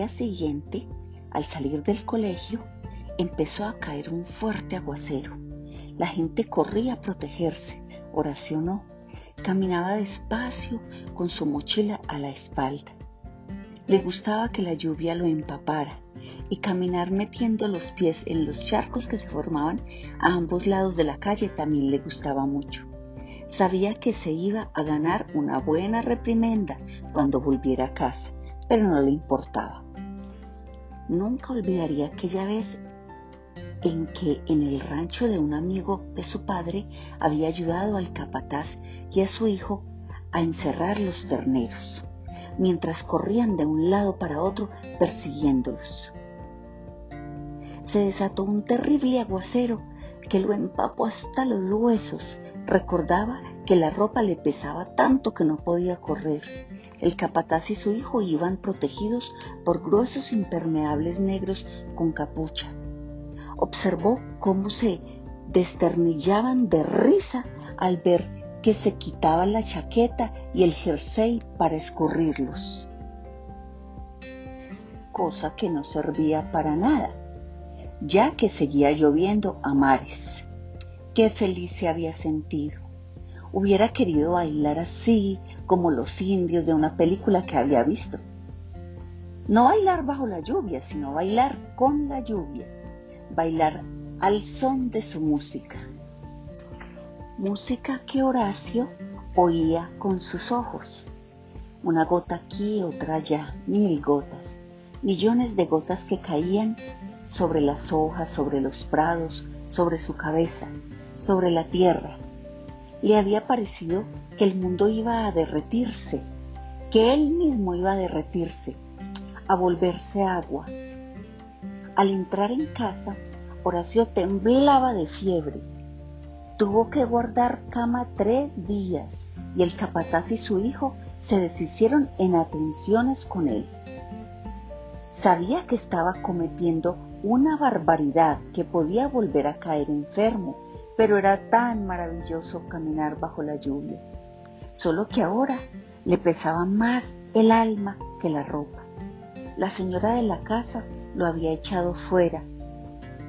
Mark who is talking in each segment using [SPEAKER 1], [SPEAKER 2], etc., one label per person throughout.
[SPEAKER 1] día siguiente, al salir del colegio, empezó a caer un fuerte aguacero. La gente corría a protegerse, oracionó, caminaba despacio con su mochila a la espalda. Le gustaba que la lluvia lo empapara y caminar metiendo los pies en los charcos que se formaban a ambos lados de la calle también le gustaba mucho. Sabía que se iba a ganar una buena reprimenda cuando volviera a casa, pero no le importaba. Nunca olvidaría aquella vez en que en el rancho de un amigo de su padre había ayudado al capataz y a su hijo a encerrar los terneros, mientras corrían de un lado para otro persiguiéndolos. Se desató un terrible aguacero que lo empapó hasta los huesos. Recordaba que la ropa le pesaba tanto que no podía correr. El capataz y su hijo iban protegidos por gruesos impermeables negros con capucha. Observó cómo se desternillaban de risa al ver que se quitaban la chaqueta y el jersey para escurrirlos, cosa que no servía para nada, ya que seguía lloviendo a mares. Qué feliz se había sentido. Hubiera querido bailar así como los indios de una película que había visto. No bailar bajo la lluvia, sino bailar con la lluvia, bailar al son de su música música que Horacio oía con sus ojos. Una gota aquí, otra allá, mil gotas, millones de gotas que caían sobre las hojas, sobre los prados, sobre su cabeza, sobre la tierra. Le había parecido que el mundo iba a derretirse, que él mismo iba a derretirse, a volverse agua. Al entrar en casa, Horacio temblaba de fiebre Tuvo que guardar cama tres días y el capataz y su hijo se deshicieron en atenciones con él. Sabía que estaba cometiendo una barbaridad, que podía volver a caer enfermo, pero era tan maravilloso caminar bajo la lluvia. Solo que ahora le pesaba más el alma que la ropa. La señora de la casa lo había echado fuera,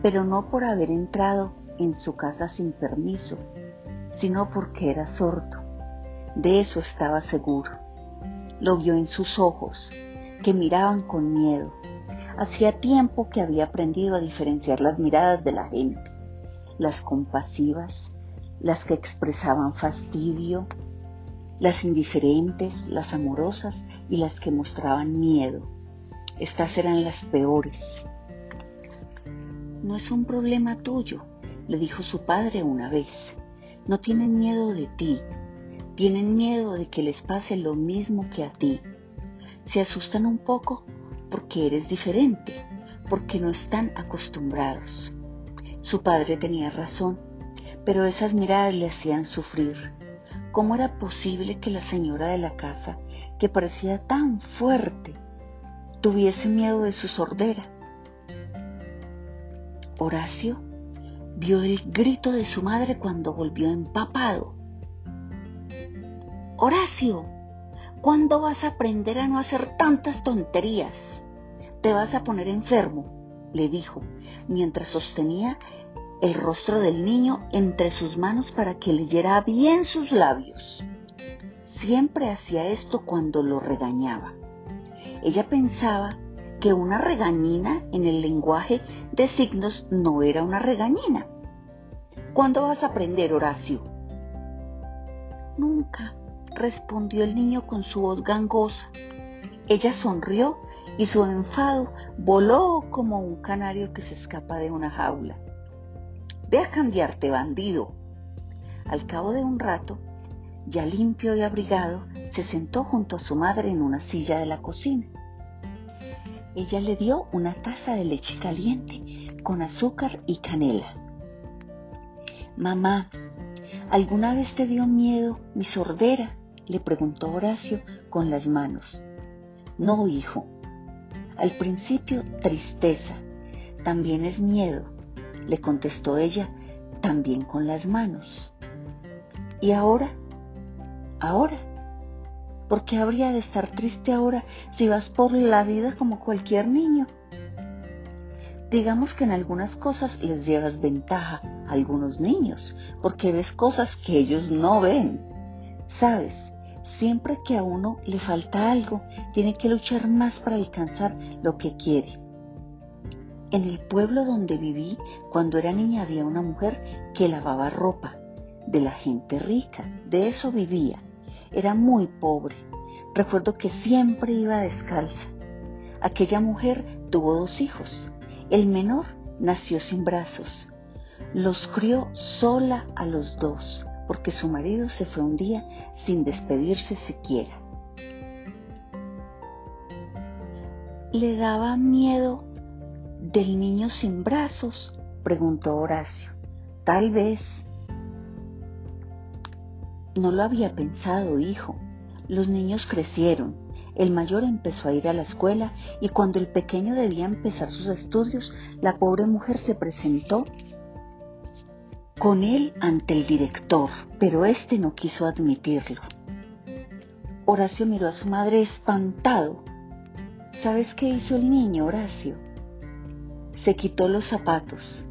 [SPEAKER 1] pero no por haber entrado en su casa sin permiso, sino porque era sordo. De eso estaba seguro. Lo vio en sus ojos, que miraban con miedo. Hacía tiempo que había aprendido a diferenciar las miradas de la gente, las compasivas, las que expresaban fastidio, las indiferentes, las amorosas y las que mostraban miedo. Estas eran las peores. No es un problema tuyo, le dijo su padre una vez. No tienen miedo de ti, tienen miedo de que les pase lo mismo que a ti. Se asustan un poco porque eres diferente, porque no están acostumbrados. Su padre tenía razón, pero esas miradas le hacían sufrir. ¿Cómo era posible que la señora de la casa, que parecía tan fuerte, tuviese miedo de su sordera? Horacio vio el grito de su madre cuando volvió empapado. Horacio, ¿cuándo vas a aprender a no hacer tantas tonterías? Te vas a poner enfermo, le dijo, mientras sostenía el rostro del niño entre sus manos para que leyera bien sus labios. Siempre hacía esto cuando lo regañaba. Ella pensaba que una regañina en el lenguaje de signos no era una regañina. ¿Cuándo vas a aprender, Horacio? Nunca, respondió el niño con su voz gangosa. Ella sonrió y su enfado voló como un canario que se escapa de una jaula. Ve a cambiarte, bandido. Al cabo de un rato, ya limpio y abrigado, se sentó junto a su madre en una silla de la cocina. Ella le dio una taza de leche caliente con azúcar y canela. Mamá, ¿alguna vez te dio miedo mi sordera? le preguntó Horacio con las manos. No, hijo. Al principio tristeza, también es miedo, le contestó ella, también con las manos. ¿Y ahora? Ahora ¿Por qué habría de estar triste ahora si vas por la vida como cualquier niño? Digamos que en algunas cosas les llevas ventaja a algunos niños, porque ves cosas que ellos no ven. Sabes, siempre que a uno le falta algo, tiene que luchar más para alcanzar lo que quiere. En el pueblo donde viví, cuando era niña, había una mujer que lavaba ropa de la gente rica. De eso vivía. Era muy pobre. Recuerdo que siempre iba descalza. Aquella mujer tuvo dos hijos. El menor nació sin brazos. Los crió sola a los dos, porque su marido se fue un día sin despedirse siquiera. Le daba miedo del niño sin brazos? preguntó Horacio. Tal vez. No lo había pensado, hijo. Los niños crecieron. El mayor empezó a ir a la escuela y cuando el pequeño debía empezar sus estudios, la pobre mujer se presentó con él ante el director, pero éste no quiso admitirlo. Horacio miró a su madre espantado. ¿Sabes qué hizo el niño, Horacio? Se quitó los zapatos.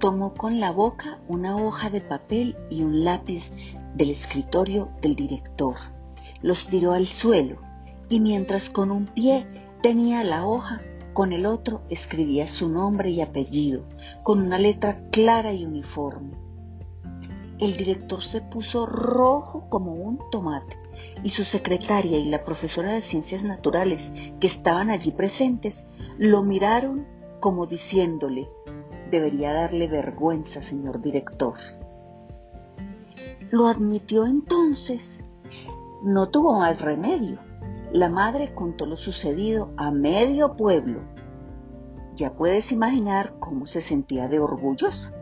[SPEAKER 1] Tomó con la boca una hoja de papel y un lápiz del escritorio del director. Los tiró al suelo y mientras con un pie tenía la hoja, con el otro escribía su nombre y apellido, con una letra clara y uniforme. El director se puso rojo como un tomate y su secretaria y la profesora de ciencias naturales que estaban allí presentes lo miraron como diciéndole, debería darle vergüenza, señor director. Lo admitió entonces. No tuvo más remedio. La madre contó lo sucedido a medio pueblo. Ya puedes imaginar cómo se sentía de orgulloso.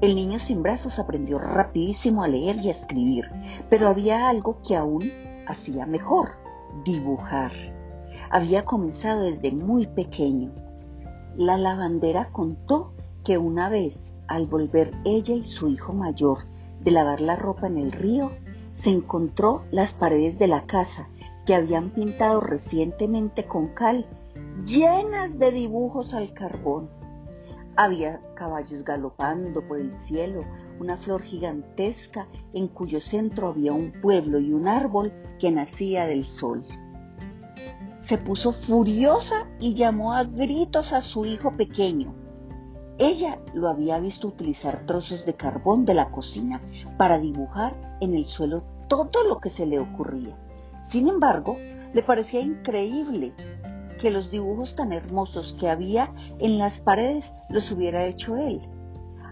[SPEAKER 1] El niño sin brazos aprendió rapidísimo a leer y a escribir, pero había algo que aún hacía mejor, dibujar. Había comenzado desde muy pequeño la lavandera contó que una vez, al volver ella y su hijo mayor de lavar la ropa en el río, se encontró las paredes de la casa que habían pintado recientemente con cal, llenas de dibujos al carbón. Había caballos galopando por el cielo, una flor gigantesca en cuyo centro había un pueblo y un árbol que nacía del sol se puso furiosa y llamó a gritos a su hijo pequeño. Ella lo había visto utilizar trozos de carbón de la cocina para dibujar en el suelo todo lo que se le ocurría. Sin embargo, le parecía increíble que los dibujos tan hermosos que había en las paredes los hubiera hecho él.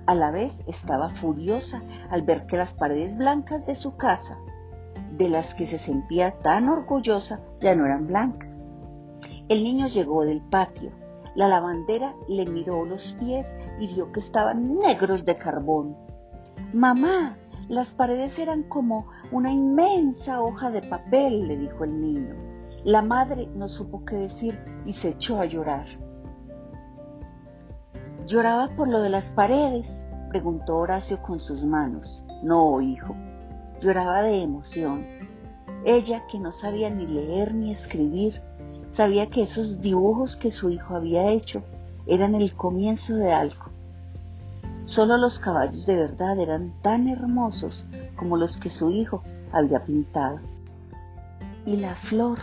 [SPEAKER 1] A la vez estaba furiosa al ver que las paredes blancas de su casa, de las que se sentía tan orgullosa, ya no eran blancas. El niño llegó del patio. La lavandera le miró los pies y vio que estaban negros de carbón. Mamá, las paredes eran como una inmensa hoja de papel, le dijo el niño. La madre no supo qué decir y se echó a llorar. ¿Lloraba por lo de las paredes? preguntó Horacio con sus manos. No, hijo, lloraba de emoción. Ella, que no sabía ni leer ni escribir, Sabía que esos dibujos que su hijo había hecho eran el comienzo de algo. Solo los caballos de verdad eran tan hermosos como los que su hijo había pintado. Y la flor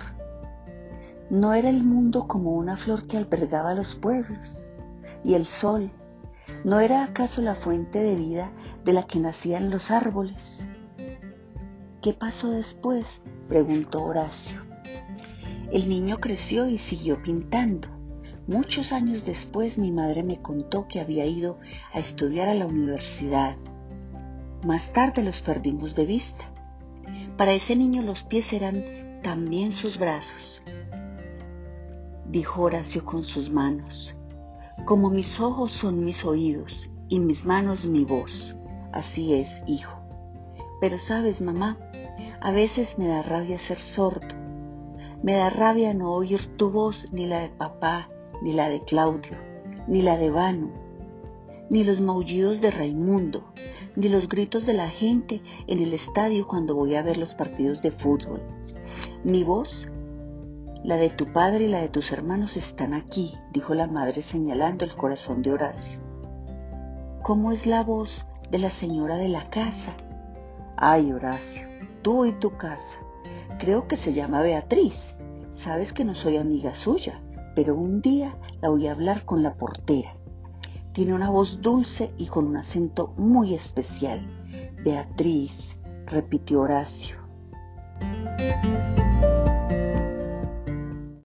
[SPEAKER 1] no era el mundo como una flor que albergaba los pueblos. Y el sol no era acaso la fuente de vida de la que nacían los árboles. ¿Qué pasó después? preguntó Horacio. El niño creció y siguió pintando. Muchos años después mi madre me contó que había ido a estudiar a la universidad. Más tarde los perdimos de vista. Para ese niño los pies eran también sus brazos. Dijo Horacio con sus manos. Como mis ojos son mis oídos y mis manos mi voz. Así es, hijo. Pero sabes, mamá, a veces me da rabia ser sordo me da rabia no oír tu voz, ni la de papá, ni la de Claudio, ni la de Vano, ni los maullidos de Raimundo, ni los gritos de la gente en el estadio cuando voy a ver los partidos de fútbol. Mi voz, la de tu padre y la de tus hermanos están aquí, dijo la madre señalando el corazón de Horacio. ¿Cómo es la voz de la señora de la casa? Ay, Horacio, tú y tu casa. Creo que se llama Beatriz. Sabes que no soy amiga suya, pero un día la a hablar con la portera. Tiene una voz dulce y con un acento muy especial. Beatriz, repitió Horacio.